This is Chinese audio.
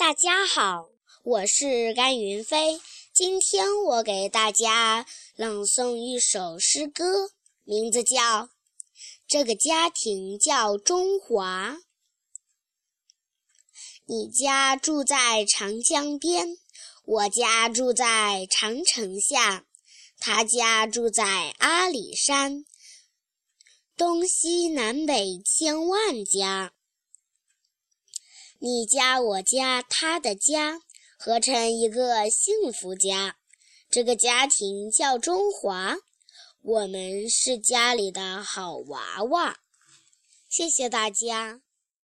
大家好，我是甘云飞。今天我给大家朗诵一首诗歌，名字叫《这个家庭叫中华》。你家住在长江边，我家住在长城下，他家住在阿里山，东西南北千万家。你家、我家、他的家，合成一个幸福家。这个家庭叫中华，我们是家里的好娃娃。谢谢大家。